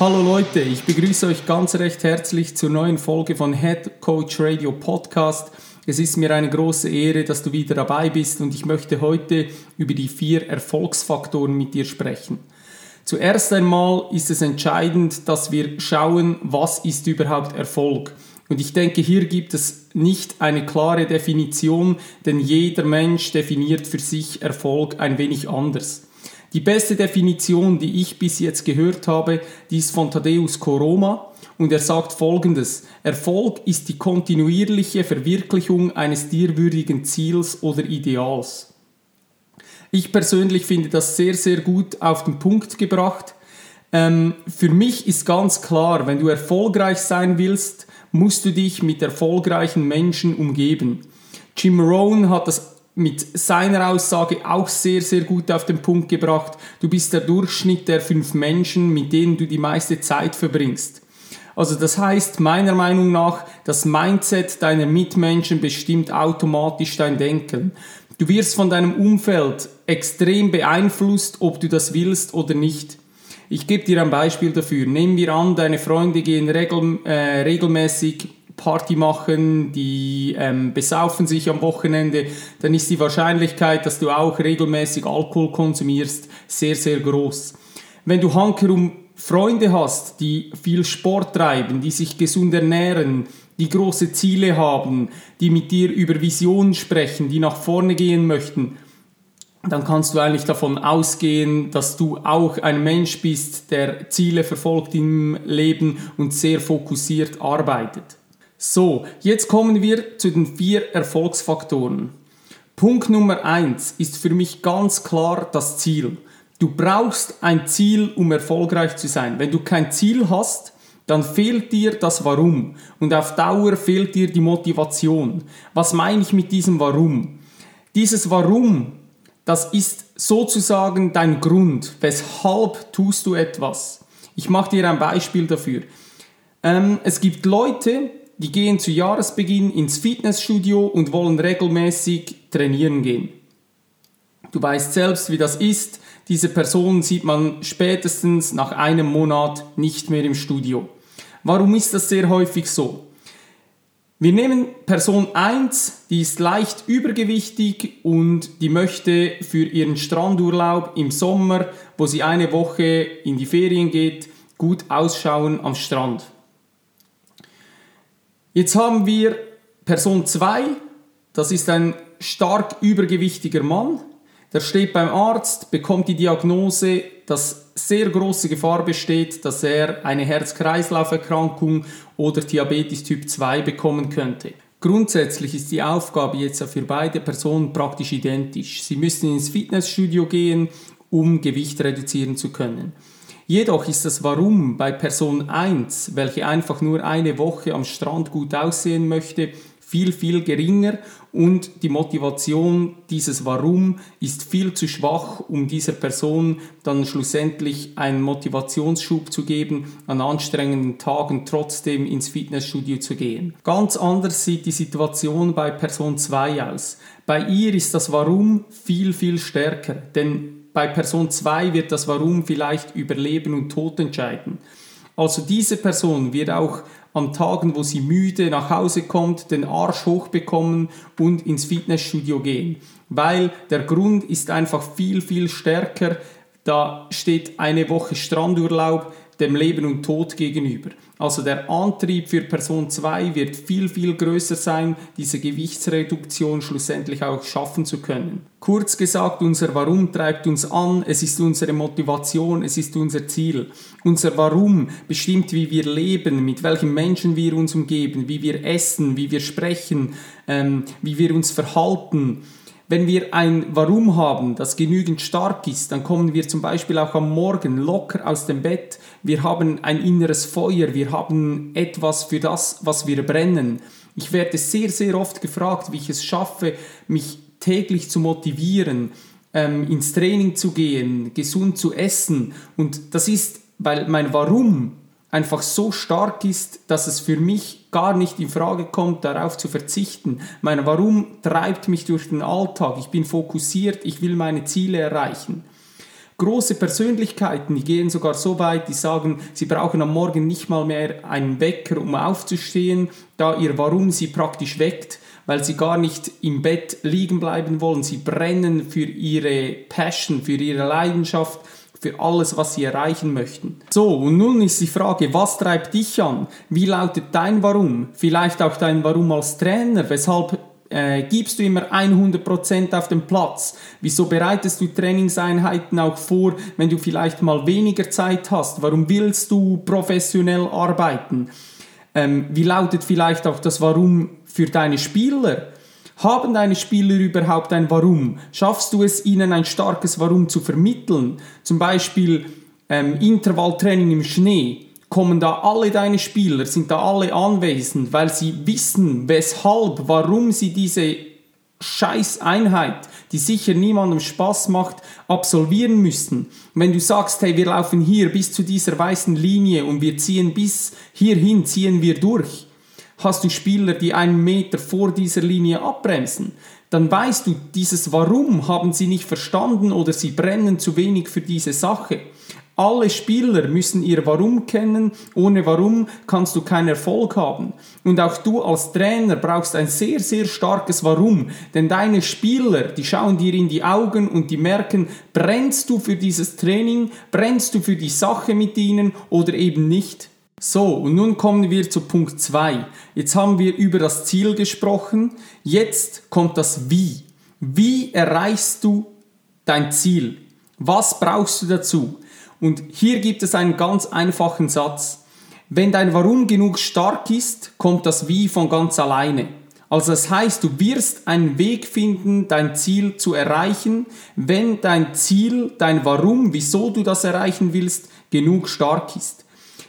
Hallo Leute, ich begrüße euch ganz recht herzlich zur neuen Folge von Head Coach Radio Podcast. Es ist mir eine große Ehre, dass du wieder dabei bist und ich möchte heute über die vier Erfolgsfaktoren mit dir sprechen. Zuerst einmal ist es entscheidend, dass wir schauen, was ist überhaupt Erfolg. Und ich denke, hier gibt es nicht eine klare Definition, denn jeder Mensch definiert für sich Erfolg ein wenig anders. Die beste Definition, die ich bis jetzt gehört habe, die ist von Thaddeus Koroma und er sagt folgendes: Erfolg ist die kontinuierliche Verwirklichung eines dirwürdigen Ziels oder Ideals. Ich persönlich finde das sehr, sehr gut auf den Punkt gebracht. Ähm, für mich ist ganz klar, wenn du erfolgreich sein willst, musst du dich mit erfolgreichen Menschen umgeben. Jim Rohn hat das mit seiner Aussage auch sehr, sehr gut auf den Punkt gebracht. Du bist der Durchschnitt der fünf Menschen, mit denen du die meiste Zeit verbringst. Also das heißt meiner Meinung nach, das Mindset deiner Mitmenschen bestimmt automatisch dein Denken. Du wirst von deinem Umfeld extrem beeinflusst, ob du das willst oder nicht. Ich gebe dir ein Beispiel dafür. Nehmen wir an, deine Freunde gehen regel, äh, regelmäßig Party machen, die ähm, besaufen sich am Wochenende, dann ist die Wahrscheinlichkeit, dass du auch regelmäßig Alkohol konsumierst, sehr, sehr groß. Wenn du hankerum Freunde hast, die viel Sport treiben, die sich gesund ernähren, die große Ziele haben, die mit dir über Visionen sprechen, die nach vorne gehen möchten, dann kannst du eigentlich davon ausgehen, dass du auch ein Mensch bist, der Ziele verfolgt im Leben und sehr fokussiert arbeitet. So, jetzt kommen wir zu den vier Erfolgsfaktoren. Punkt Nummer eins ist für mich ganz klar das Ziel. Du brauchst ein Ziel, um erfolgreich zu sein. Wenn du kein Ziel hast, dann fehlt dir das Warum und auf Dauer fehlt dir die Motivation. Was meine ich mit diesem Warum? Dieses Warum, das ist sozusagen dein Grund. Weshalb tust du etwas? Ich mache dir ein Beispiel dafür. Ähm, es gibt Leute, die gehen zu Jahresbeginn ins Fitnessstudio und wollen regelmäßig trainieren gehen. Du weißt selbst, wie das ist. Diese Person sieht man spätestens nach einem Monat nicht mehr im Studio. Warum ist das sehr häufig so? Wir nehmen Person 1, die ist leicht übergewichtig und die möchte für ihren Strandurlaub im Sommer, wo sie eine Woche in die Ferien geht, gut ausschauen am Strand. Jetzt haben wir Person 2, das ist ein stark übergewichtiger Mann, der steht beim Arzt, bekommt die Diagnose, dass sehr große Gefahr besteht, dass er eine Herz-Kreislauf-Erkrankung oder Diabetes Typ 2 bekommen könnte. Grundsätzlich ist die Aufgabe jetzt für beide Personen praktisch identisch. Sie müssen ins Fitnessstudio gehen, um Gewicht reduzieren zu können. Jedoch ist das Warum bei Person 1, welche einfach nur eine Woche am Strand gut aussehen möchte, viel, viel geringer und die Motivation dieses Warum ist viel zu schwach, um dieser Person dann schlussendlich einen Motivationsschub zu geben, an anstrengenden Tagen trotzdem ins Fitnessstudio zu gehen. Ganz anders sieht die Situation bei Person 2 aus. Bei ihr ist das Warum viel, viel stärker, denn bei Person 2 wird das Warum vielleicht über Leben und Tod entscheiden. Also diese Person wird auch an Tagen, wo sie müde nach Hause kommt, den Arsch hochbekommen und ins Fitnessstudio gehen. Weil der Grund ist einfach viel, viel stärker. Da steht eine Woche Strandurlaub dem Leben und Tod gegenüber. Also der Antrieb für Person 2 wird viel, viel größer sein, diese Gewichtsreduktion schlussendlich auch schaffen zu können. Kurz gesagt, unser Warum treibt uns an, es ist unsere Motivation, es ist unser Ziel. Unser Warum bestimmt, wie wir leben, mit welchen Menschen wir uns umgeben, wie wir essen, wie wir sprechen, ähm, wie wir uns verhalten Wenn wir ein Warum haben, das genügend stark ist, dann kommen wir zum Beispiel auch am Morgen locker aus dem Bett. Wir haben ein inneres Feuer, wir haben etwas für das, was wir brennen. Ich werde sehr, sehr oft gefragt, wie ich es schaffe, mich täglich zu motivieren, ähm, ins Training zu gehen, gesund zu essen. Und das ist, weil mein Warum einfach so stark ist, dass es für mich gar nicht in Frage kommt, darauf zu verzichten. Mein Warum treibt mich durch den Alltag. Ich bin fokussiert, ich will meine Ziele erreichen. Große Persönlichkeiten, die gehen sogar so weit, die sagen, sie brauchen am Morgen nicht mal mehr einen Wecker, um aufzustehen, da ihr Warum sie praktisch weckt, weil sie gar nicht im Bett liegen bleiben wollen. Sie brennen für ihre Passion, für ihre Leidenschaft, für alles, was sie erreichen möchten. So, und nun ist die Frage, was treibt dich an? Wie lautet dein Warum? Vielleicht auch dein Warum als Trainer? Weshalb äh, gibst du immer 100% auf den Platz? Wieso bereitest du Trainingseinheiten auch vor, wenn du vielleicht mal weniger Zeit hast? Warum willst du professionell arbeiten? Ähm, wie lautet vielleicht auch das Warum für deine Spieler? Haben deine Spieler überhaupt ein Warum? Schaffst du es, ihnen ein starkes Warum zu vermitteln? Zum Beispiel ähm, Intervalltraining im Schnee. Kommen da alle deine Spieler, sind da alle anwesend, weil sie wissen, weshalb, warum sie diese Scheißeinheit, die sicher niemandem Spaß macht, absolvieren müssen. Wenn du sagst, hey, wir laufen hier bis zu dieser weißen Linie und wir ziehen bis hierhin, ziehen wir durch, hast du Spieler, die einen Meter vor dieser Linie abbremsen, dann weißt du, dieses Warum haben sie nicht verstanden oder sie brennen zu wenig für diese Sache. Alle Spieler müssen ihr Warum kennen. Ohne Warum kannst du keinen Erfolg haben. Und auch du als Trainer brauchst ein sehr, sehr starkes Warum. Denn deine Spieler, die schauen dir in die Augen und die merken, brennst du für dieses Training, brennst du für die Sache mit ihnen oder eben nicht. So, und nun kommen wir zu Punkt 2. Jetzt haben wir über das Ziel gesprochen. Jetzt kommt das Wie. Wie erreichst du dein Ziel? Was brauchst du dazu? Und hier gibt es einen ganz einfachen Satz. Wenn dein Warum genug stark ist, kommt das Wie von ganz alleine. Also das heißt, du wirst einen Weg finden, dein Ziel zu erreichen, wenn dein Ziel, dein Warum, wieso du das erreichen willst, genug stark ist.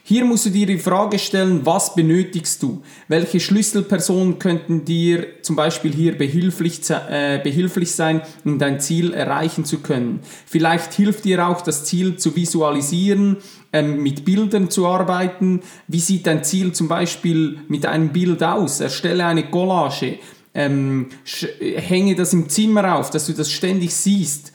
Hier musst du dir die Frage stellen, was benötigst du? Welche Schlüsselpersonen könnten dir zum Beispiel hier behilflich, äh, behilflich sein, um dein Ziel erreichen zu können? Vielleicht hilft dir auch das Ziel zu visualisieren, ähm, mit Bildern zu arbeiten. Wie sieht dein Ziel zum Beispiel mit einem Bild aus? Erstelle eine Collage. Ähm, hänge das im Zimmer auf, dass du das ständig siehst.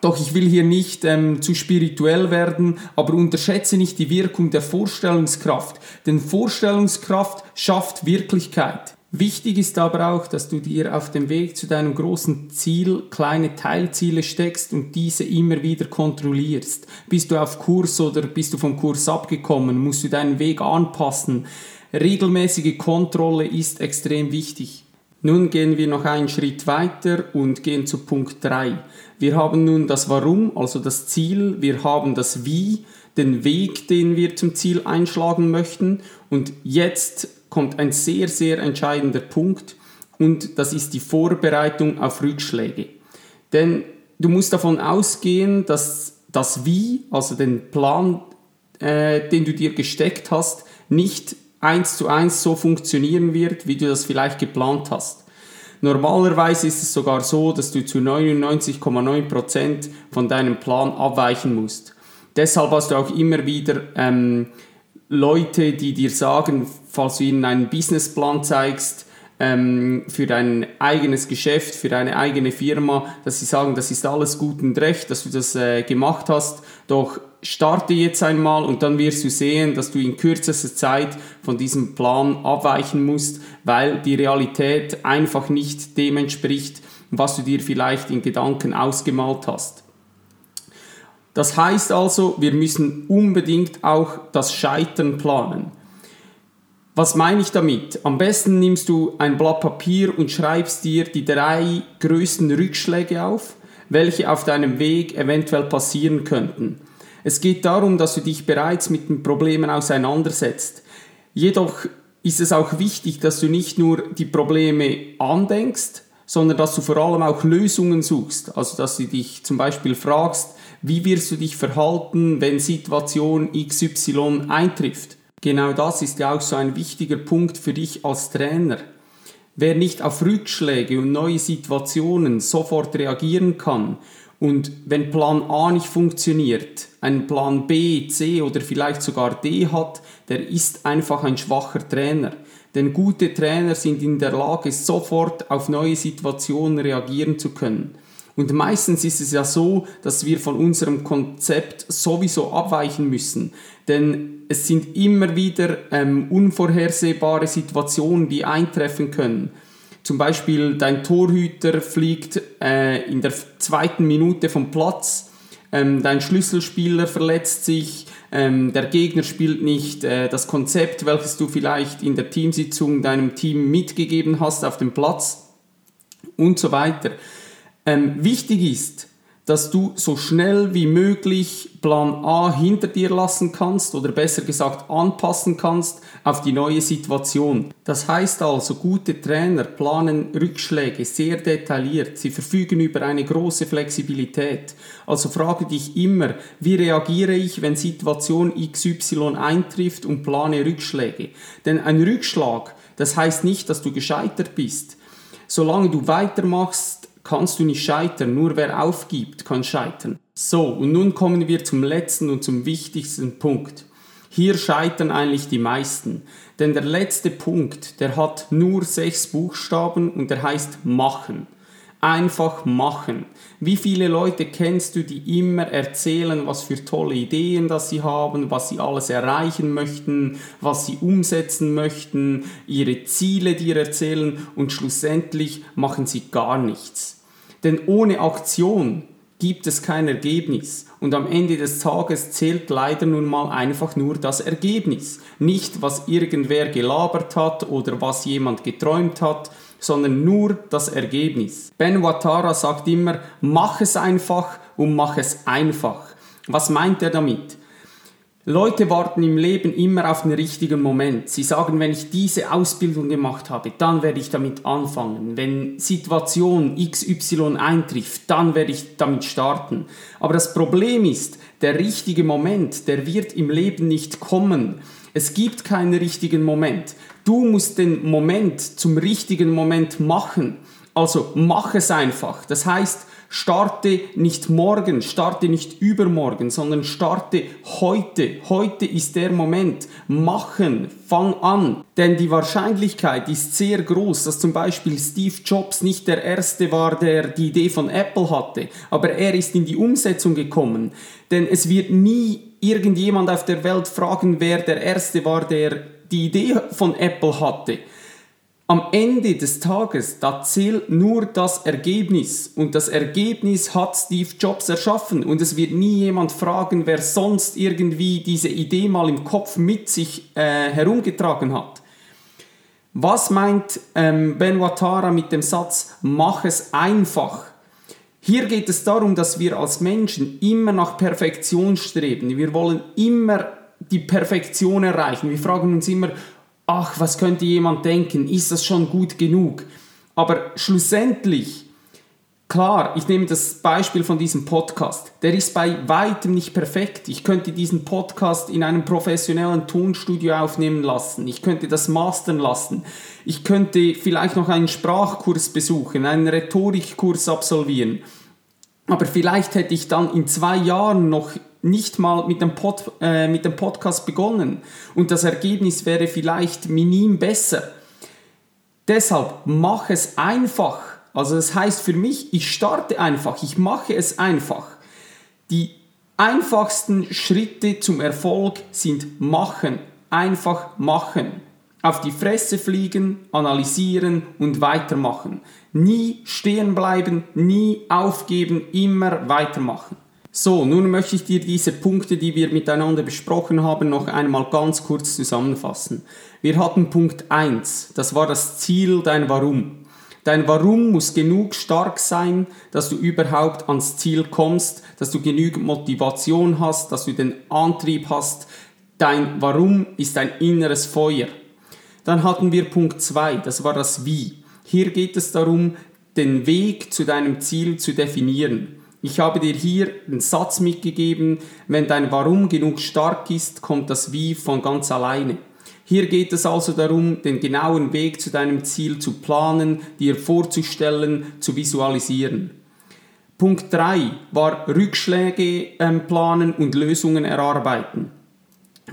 Doch ich will hier nicht ähm, zu spirituell werden, aber unterschätze nicht die Wirkung der Vorstellungskraft, denn Vorstellungskraft schafft Wirklichkeit. Wichtig ist aber auch, dass du dir auf dem Weg zu deinem großen Ziel kleine Teilziele steckst und diese immer wieder kontrollierst. Bist du auf Kurs oder bist du vom Kurs abgekommen? Musst du deinen Weg anpassen? Regelmäßige Kontrolle ist extrem wichtig. Nun gehen wir noch einen Schritt weiter und gehen zu Punkt 3. Wir haben nun das Warum, also das Ziel, wir haben das Wie, den Weg, den wir zum Ziel einschlagen möchten und jetzt kommt ein sehr, sehr entscheidender Punkt und das ist die Vorbereitung auf Rückschläge. Denn du musst davon ausgehen, dass das Wie, also den Plan, äh, den du dir gesteckt hast, nicht eins zu eins so funktionieren wird, wie du das vielleicht geplant hast. Normalerweise ist es sogar so, dass du zu 99,9% von deinem Plan abweichen musst. Deshalb hast du auch immer wieder ähm, Leute, die dir sagen, falls du ihnen einen Businessplan zeigst, ähm, für dein eigenes Geschäft, für deine eigene Firma, dass sie sagen, das ist alles gut und recht, dass du das äh, gemacht hast, doch starte jetzt einmal und dann wirst du sehen, dass du in kürzester Zeit von diesem Plan abweichen musst, weil die Realität einfach nicht dem entspricht, was du dir vielleicht in Gedanken ausgemalt hast. Das heißt also, wir müssen unbedingt auch das Scheitern planen. Was meine ich damit? Am besten nimmst du ein Blatt Papier und schreibst dir die drei größten Rückschläge auf, welche auf deinem Weg eventuell passieren könnten. Es geht darum, dass du dich bereits mit den Problemen auseinandersetzt. Jedoch ist es auch wichtig, dass du nicht nur die Probleme andenkst, sondern dass du vor allem auch Lösungen suchst. Also dass du dich zum Beispiel fragst, wie wirst du dich verhalten, wenn Situation XY eintrifft. Genau das ist ja auch so ein wichtiger Punkt für dich als Trainer. Wer nicht auf Rückschläge und neue Situationen sofort reagieren kann und wenn Plan A nicht funktioniert, einen Plan B, C oder vielleicht sogar D hat, der ist einfach ein schwacher Trainer. Denn gute Trainer sind in der Lage, sofort auf neue Situationen reagieren zu können. Und meistens ist es ja so, dass wir von unserem Konzept sowieso abweichen müssen. Denn es sind immer wieder ähm, unvorhersehbare Situationen, die eintreffen können. Zum Beispiel dein Torhüter fliegt äh, in der zweiten Minute vom Platz, ähm, dein Schlüsselspieler verletzt sich, ähm, der Gegner spielt nicht. Äh, das Konzept, welches du vielleicht in der Teamsitzung deinem Team mitgegeben hast auf dem Platz und so weiter. Ähm, wichtig ist, dass du so schnell wie möglich Plan A hinter dir lassen kannst oder besser gesagt anpassen kannst auf die neue Situation. Das heißt also, gute Trainer planen Rückschläge sehr detailliert. Sie verfügen über eine große Flexibilität. Also frage dich immer, wie reagiere ich, wenn Situation XY eintrifft und plane Rückschläge. Denn ein Rückschlag, das heißt nicht, dass du gescheitert bist. Solange du weitermachst, kannst du nicht scheitern. Nur wer aufgibt, kann scheitern. So, und nun kommen wir zum letzten und zum wichtigsten Punkt. Hier scheitern eigentlich die meisten. Denn der letzte Punkt, der hat nur sechs Buchstaben und der heißt machen. Einfach machen. Wie viele Leute kennst du, die immer erzählen, was für tolle Ideen das sie haben, was sie alles erreichen möchten, was sie umsetzen möchten, ihre Ziele dir erzählen und schlussendlich machen sie gar nichts. Denn ohne Aktion gibt es kein Ergebnis. Und am Ende des Tages zählt leider nun mal einfach nur das Ergebnis. Nicht, was irgendwer gelabert hat oder was jemand geträumt hat, sondern nur das Ergebnis. Ben Watara sagt immer, mach es einfach und mach es einfach. Was meint er damit? Leute warten im Leben immer auf den richtigen Moment. Sie sagen, wenn ich diese Ausbildung gemacht habe, dann werde ich damit anfangen. Wenn Situation XY eintrifft, dann werde ich damit starten. Aber das Problem ist, der richtige Moment, der wird im Leben nicht kommen. Es gibt keinen richtigen Moment. Du musst den Moment zum richtigen Moment machen. Also mach es einfach. Das heißt, Starte nicht morgen, starte nicht übermorgen, sondern starte heute. Heute ist der Moment. Machen, fang an. Denn die Wahrscheinlichkeit ist sehr groß, dass zum Beispiel Steve Jobs nicht der Erste war, der die Idee von Apple hatte, aber er ist in die Umsetzung gekommen. Denn es wird nie irgendjemand auf der Welt fragen, wer der Erste war, der die Idee von Apple hatte. Am Ende des Tages, da zählt nur das Ergebnis und das Ergebnis hat Steve Jobs erschaffen und es wird nie jemand fragen, wer sonst irgendwie diese Idee mal im Kopf mit sich äh, herumgetragen hat. Was meint ähm, Ben Watara mit dem Satz, mach es einfach? Hier geht es darum, dass wir als Menschen immer nach Perfektion streben. Wir wollen immer die Perfektion erreichen. Wir fragen uns immer, ach, was könnte jemand denken, ist das schon gut genug? Aber schlussendlich, klar, ich nehme das Beispiel von diesem Podcast, der ist bei weitem nicht perfekt. Ich könnte diesen Podcast in einem professionellen Tonstudio aufnehmen lassen, ich könnte das mastern lassen, ich könnte vielleicht noch einen Sprachkurs besuchen, einen Rhetorikkurs absolvieren. Aber vielleicht hätte ich dann in zwei Jahren noch nicht mal mit dem, Pod, äh, mit dem Podcast begonnen und das Ergebnis wäre vielleicht minim besser. Deshalb mach es einfach. Also das heißt für mich, ich starte einfach, ich mache es einfach. Die einfachsten Schritte zum Erfolg sind machen, einfach machen. Auf die Fresse fliegen, analysieren und weitermachen. Nie stehen bleiben, nie aufgeben, immer weitermachen. So, nun möchte ich dir diese Punkte, die wir miteinander besprochen haben, noch einmal ganz kurz zusammenfassen. Wir hatten Punkt 1, das war das Ziel, dein Warum. Dein Warum muss genug stark sein, dass du überhaupt ans Ziel kommst, dass du genügend Motivation hast, dass du den Antrieb hast. Dein Warum ist ein inneres Feuer. Dann hatten wir Punkt 2, das war das Wie. Hier geht es darum, den Weg zu deinem Ziel zu definieren. Ich habe dir hier einen Satz mitgegeben, wenn dein Warum genug stark ist, kommt das Wie von ganz alleine. Hier geht es also darum, den genauen Weg zu deinem Ziel zu planen, dir vorzustellen, zu visualisieren. Punkt 3 war Rückschläge ähm, planen und Lösungen erarbeiten.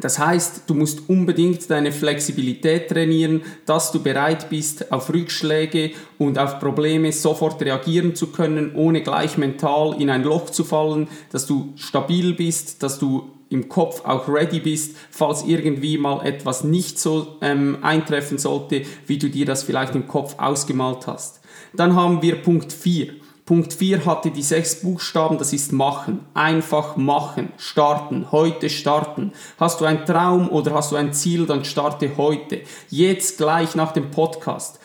Das heißt, du musst unbedingt deine Flexibilität trainieren, dass du bereit bist, auf Rückschläge und auf Probleme sofort reagieren zu können, ohne gleich mental in ein Loch zu fallen, dass du stabil bist, dass du im Kopf auch ready bist, falls irgendwie mal etwas nicht so ähm, eintreffen sollte, wie du dir das vielleicht im Kopf ausgemalt hast. Dann haben wir Punkt 4. Punkt 4 hatte die sechs Buchstaben, das ist machen. Einfach machen, starten, heute starten. Hast du einen Traum oder hast du ein Ziel, dann starte heute. Jetzt gleich nach dem Podcast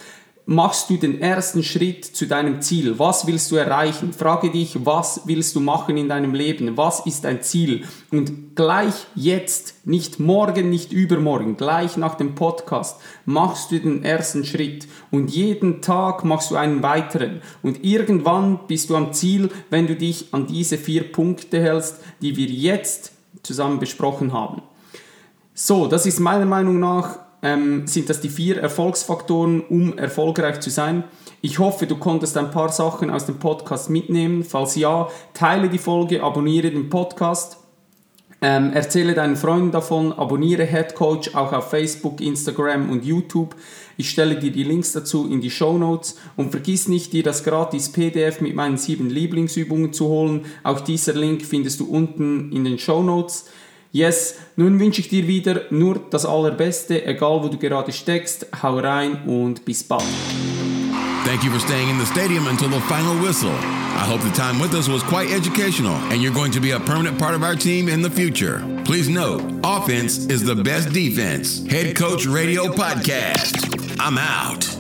machst du den ersten Schritt zu deinem Ziel? Was willst du erreichen? Frage dich, was willst du machen in deinem Leben? Was ist dein Ziel? Und gleich jetzt, nicht morgen, nicht übermorgen, gleich nach dem Podcast machst du den ersten Schritt und jeden Tag machst du einen weiteren. Und irgendwann bist du am Ziel, wenn du dich an diese vier Punkte hältst, die wir jetzt zusammen besprochen haben. So, das ist meiner Meinung nach ähm, sind das die vier Erfolgsfaktoren, um erfolgreich zu sein. Ich hoffe, du konntest ein paar Sachen aus dem Podcast mitnehmen. Falls ja, teile die Folge, abonniere den Podcast. Ähm, erzähle deinen Freunden davon, abonniere Head Coach auch auf Facebook, Instagram und YouTube. Ich stelle dir die Links dazu in die Show Notes und vergiss nicht, dir das gratis PDF mit meinen sieben Lieblingsübungen zu holen. Auch dieser Link findest du unten in den Show Notes. Yes, nun wünsche ich dir wieder nur das Allerbeste, egal wo du gerade steckst. Hau rein und bis bald. Thank you for staying in the stadium until the final whistle. I hope the time with us was quite educational and you're going to be a permanent part of our team in the future. Please note, offense is the best defense. Head Coach Radio Podcast. I'm out.